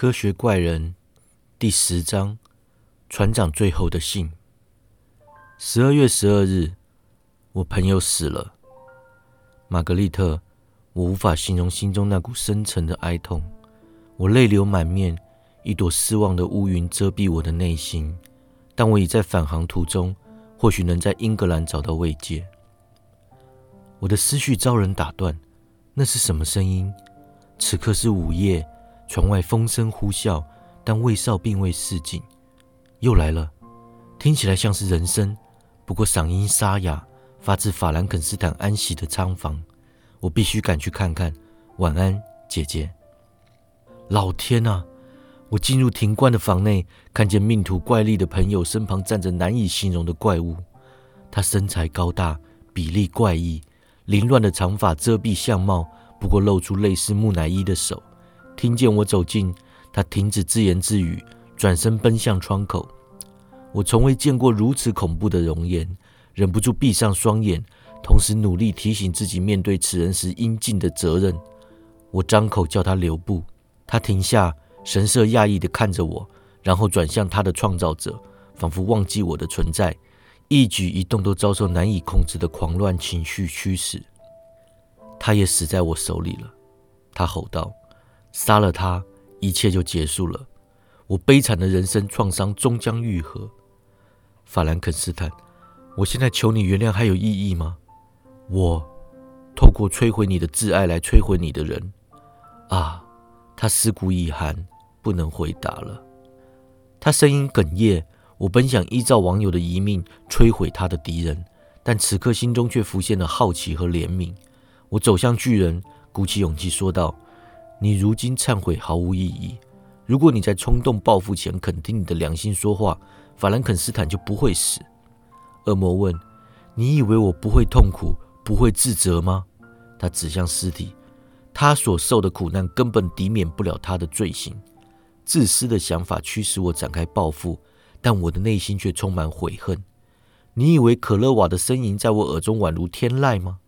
科学怪人第十章：船长最后的信。十二月十二日，我朋友死了，玛格丽特。我无法形容心中那股深沉的哀痛，我泪流满面，一朵失望的乌云遮蔽我的内心。但我已在返航途中，或许能在英格兰找到慰藉。我的思绪遭人打断，那是什么声音？此刻是午夜。窗外风声呼啸，但魏少并未示警。又来了，听起来像是人声，不过嗓音沙哑，发自法兰肯斯坦安息的仓房。我必须赶去看看。晚安，姐姐。老天啊！我进入停棺的房内，看见命途怪力的朋友身旁站着难以形容的怪物。他身材高大，比例怪异，凌乱的长发遮蔽相貌，不过露出类似木乃伊的手。听见我走近，他停止自言自语，转身奔向窗口。我从未见过如此恐怖的容颜，忍不住闭上双眼，同时努力提醒自己面对此人时应尽的责任。我张口叫他留步，他停下，神色讶异地看着我，然后转向他的创造者，仿佛忘记我的存在，一举一动都遭受难以控制的狂乱情绪驱使。他也死在我手里了，他吼道。杀了他，一切就结束了。我悲惨的人生创伤终将愈合。法兰肯斯坦，我现在求你原谅还有意义吗？我透过摧毁你的挚爱来摧毁你的人。啊，他尸骨已寒，不能回答了。他声音哽咽。我本想依照网友的遗命摧毁他的敌人，但此刻心中却浮现了好奇和怜悯。我走向巨人，鼓起勇气说道。你如今忏悔毫无意义。如果你在冲动报复前肯听你的良心说话，法兰肯斯坦就不会死。恶魔问：“你以为我不会痛苦，不会自责吗？”他指向尸体，他所受的苦难根本抵免不了他的罪行。自私的想法驱使我展开报复，但我的内心却充满悔恨。你以为可乐瓦的呻吟在我耳中宛如天籁吗？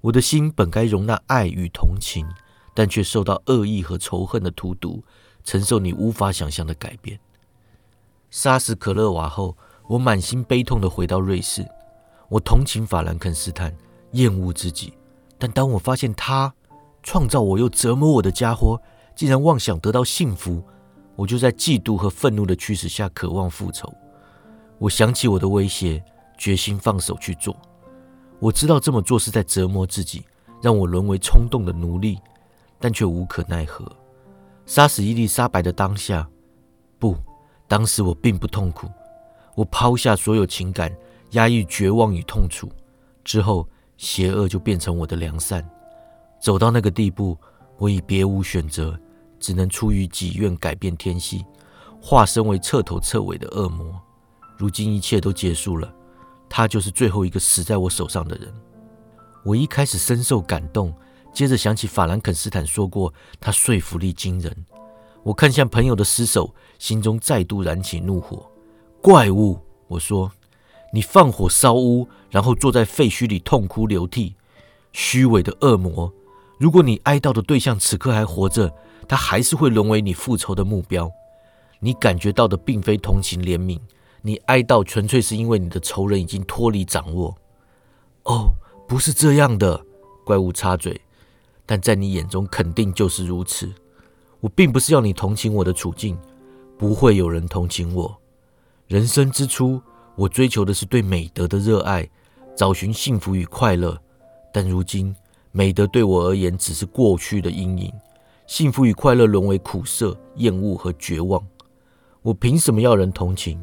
我的心本该容纳爱与同情。但却受到恶意和仇恨的荼毒，承受你无法想象的改变。杀死可乐瓦后，我满心悲痛的回到瑞士。我同情法兰肯斯坦，厌恶自己。但当我发现他创造我又折磨我的家伙，竟然妄想得到幸福，我就在嫉妒和愤怒的驱使下渴望复仇。我想起我的威胁，决心放手去做。我知道这么做是在折磨自己，让我沦为冲动的奴隶。但却无可奈何。杀死伊丽莎白的当下，不，当时我并不痛苦。我抛下所有情感，压抑绝望与痛楚。之后，邪恶就变成我的良善。走到那个地步，我已别无选择，只能出于己愿改变天性，化身为彻头彻尾的恶魔。如今一切都结束了，他就是最后一个死在我手上的人。我一开始深受感动。接着想起法兰肯斯坦说过，他说服力惊人。我看向朋友的尸首，心中再度燃起怒火。怪物，我说，你放火烧屋，然后坐在废墟里痛哭流涕。虚伪的恶魔，如果你哀悼的对象此刻还活着，他还是会沦为你复仇的目标。你感觉到的并非同情怜悯，你哀悼纯粹是因为你的仇人已经脱离掌握。哦，不是这样的，怪物插嘴。但在你眼中肯定就是如此。我并不是要你同情我的处境，不会有人同情我。人生之初，我追求的是对美德的热爱，找寻幸福与快乐。但如今，美德对我而言只是过去的阴影，幸福与快乐沦为苦涩、厌恶和绝望。我凭什么要人同情？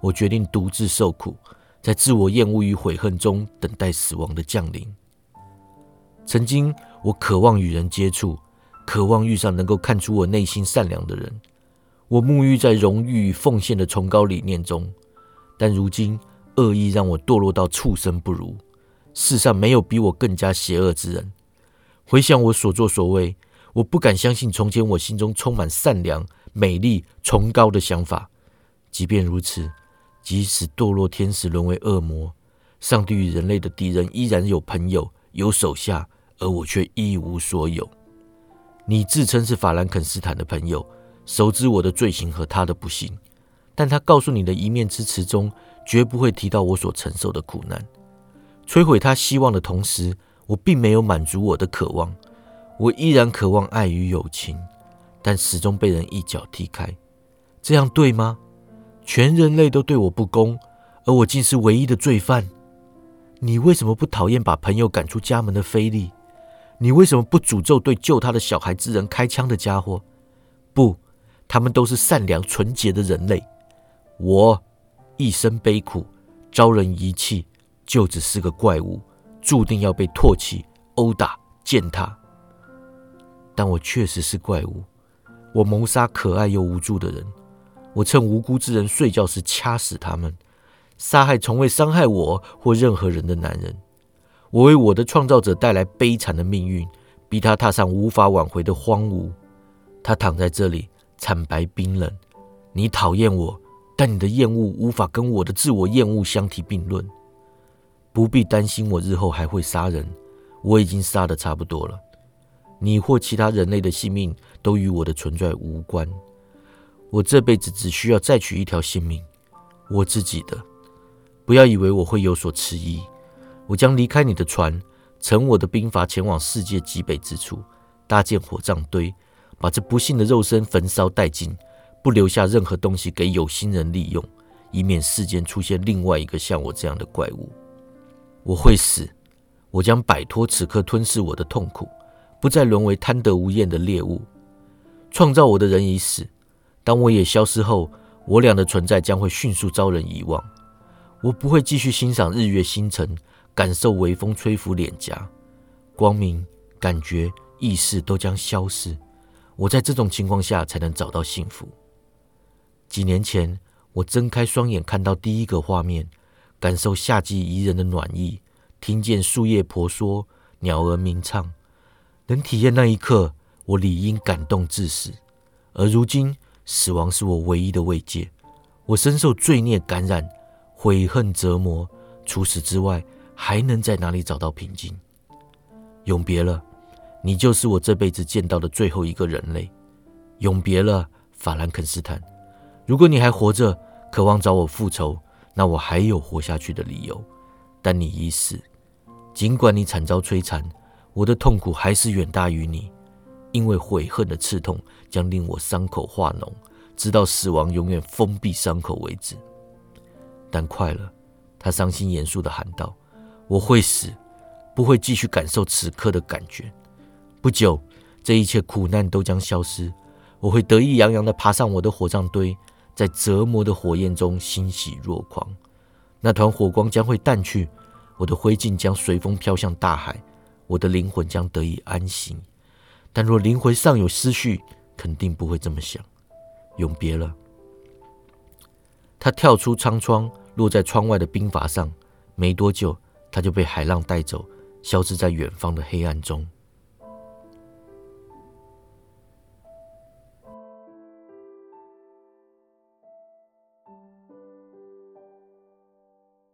我决定独自受苦，在自我厌恶与悔恨中等待死亡的降临。曾经。我渴望与人接触，渴望遇上能够看出我内心善良的人。我沐浴在荣誉与奉献的崇高理念中，但如今恶意让我堕落到畜生不如。世上没有比我更加邪恶之人。回想我所作所为，我不敢相信从前我心中充满善良、美丽、崇高的想法。即便如此，即使堕落天使沦为恶魔，上帝与人类的敌人依然有朋友，有手下。而我却一无所有。你自称是法兰肯斯坦的朋友，熟知我的罪行和他的不幸，但他告诉你的一面之词中，绝不会提到我所承受的苦难。摧毁他希望的同时，我并没有满足我的渴望。我依然渴望爱与友情，但始终被人一脚踢开。这样对吗？全人类都对我不公，而我竟是唯一的罪犯。你为什么不讨厌把朋友赶出家门的菲利？你为什么不诅咒对救他的小孩之人开枪的家伙？不，他们都是善良纯洁的人类。我一生悲苦，遭人遗弃，就只是个怪物，注定要被唾弃、殴打、践踏。但我确实是怪物。我谋杀可爱又无助的人，我趁无辜之人睡觉时掐死他们，杀害从未伤害我或任何人的男人。我为我的创造者带来悲惨的命运，逼他踏上无法挽回的荒芜。他躺在这里，惨白冰冷。你讨厌我，但你的厌恶无法跟我的自我厌恶相提并论。不必担心我日后还会杀人，我已经杀的差不多了。你或其他人类的性命都与我的存在无关。我这辈子只需要再取一条性命，我自己的。不要以为我会有所迟疑。我将离开你的船，乘我的兵筏前往世界极北之处，搭建火葬堆，把这不幸的肉身焚烧殆尽，不留下任何东西给有心人利用，以免世间出现另外一个像我这样的怪物。我会死，我将摆脱此刻吞噬我的痛苦，不再沦为贪得无厌的猎物。创造我的人已死，当我也消失后，我俩的存在将会迅速遭人遗忘。我不会继续欣赏日月星辰。感受微风吹拂脸颊，光明、感觉、意识都将消失。我在这种情况下才能找到幸福。几年前，我睁开双眼看到第一个画面，感受夏季宜人的暖意，听见树叶婆娑、鸟儿鸣唱，能体验那一刻，我理应感动致死。而如今，死亡是我唯一的慰藉。我深受罪孽感染，悔恨折磨。除此之外，还能在哪里找到平静？永别了，你就是我这辈子见到的最后一个人类。永别了，法兰肯斯坦。如果你还活着，渴望找我复仇，那我还有活下去的理由。但你已死，尽管你惨遭摧残，我的痛苦还是远大于你，因为悔恨的刺痛将令我伤口化脓，直到死亡永远封闭伤口为止。但快乐，他伤心严肃地喊道。我会死，不会继续感受此刻的感觉。不久，这一切苦难都将消失。我会得意洋洋地爬上我的火葬堆，在折磨的火焰中欣喜若狂。那团火光将会淡去，我的灰烬将随风飘向大海，我的灵魂将得以安息。但若灵魂尚有思绪，肯定不会这么想。永别了。他跳出舱窗，落在窗外的冰筏上。没多久。它就被海浪带走，消失在远方的黑暗中。